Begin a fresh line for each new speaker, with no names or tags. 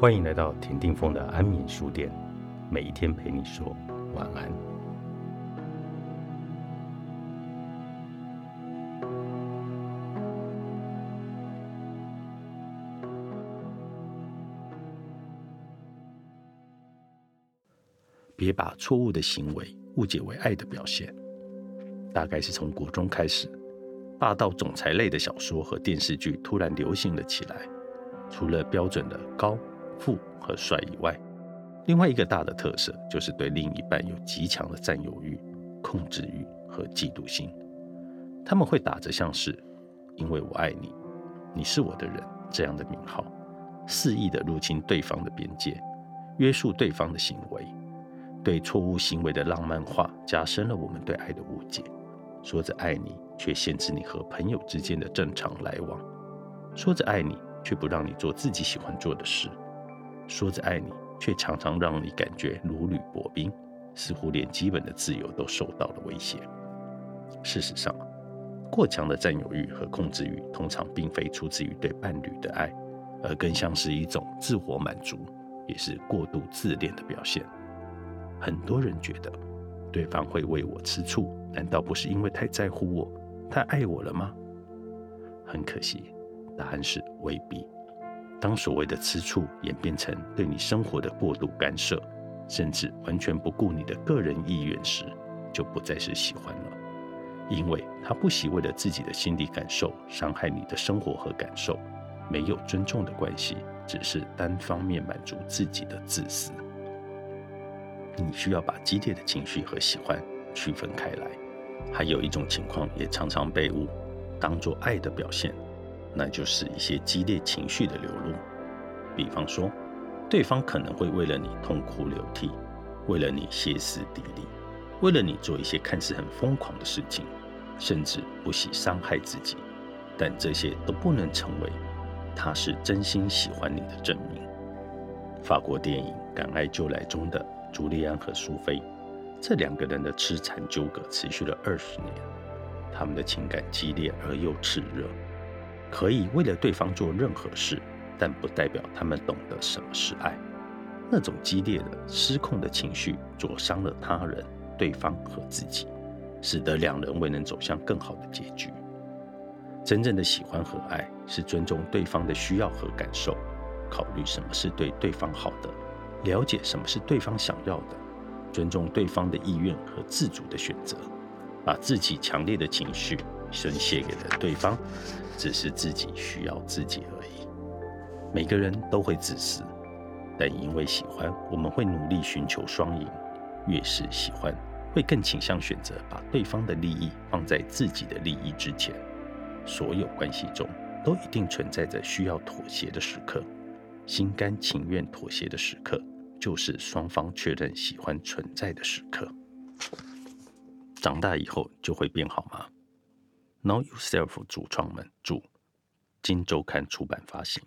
欢迎来到田定峰的安眠书店，每一天陪你说晚安。别把错误的行为误解为爱的表现。大概是从国中开始，霸道总裁类的小说和电视剧突然流行了起来。除了标准的高。富和帅以外，另外一个大的特色就是对另一半有极强的占有欲、控制欲和嫉妒心。他们会打着像是“因为我爱你，你是我的人”这样的名号，肆意的入侵对方的边界，约束对方的行为。对错误行为的浪漫化，加深了我们对爱的误解。说着爱你，却限制你和朋友之间的正常来往；说着爱你，却不让你做自己喜欢做的事。说着爱你，却常常让你感觉如履薄冰，似乎连基本的自由都受到了威胁。事实上，过强的占有欲和控制欲通常并非出自于对伴侣的爱，而更像是一种自我满足，也是过度自恋的表现。很多人觉得，对方会为我吃醋，难道不是因为太在乎我、太爱我了吗？很可惜，答案是未必。当所谓的吃醋演变成对你生活的过度干涉，甚至完全不顾你的个人意愿时，就不再是喜欢了。因为他不惜为了自己的心理感受伤害你的生活和感受，没有尊重的关系，只是单方面满足自己的自私。你需要把激烈的情绪和喜欢区分开来。还有一种情况也常常被误当做爱的表现。那就是一些激烈情绪的流露，比方说，对方可能会为了你痛哭流涕，为了你歇斯底里，为了你做一些看似很疯狂的事情，甚至不惜伤害自己，但这些都不能成为他是真心喜欢你的证明。法国电影《敢爱就来》中的朱利安和苏菲，这两个人的痴缠纠葛持续了二十年，他们的情感激烈而又炽热。可以为了对方做任何事，但不代表他们懂得什么是爱。那种激烈的、失控的情绪灼伤了他人、对方和自己，使得两人未能走向更好的结局。真正的喜欢和爱是尊重对方的需要和感受，考虑什么是对对方好的，了解什么是对方想要的，尊重对方的意愿和自主的选择，把自己强烈的情绪。宣泄给了对方，只是自己需要自己而已。每个人都会自私，但因为喜欢，我们会努力寻求双赢。越是喜欢，会更倾向选择把对方的利益放在自己的利益之前。所有关系中都一定存在着需要妥协的时刻，心甘情愿妥协的时刻，就是双方确认喜欢存在的时刻。长大以后就会变好吗？Know Yourself 主创们，祝金周刊出版发行。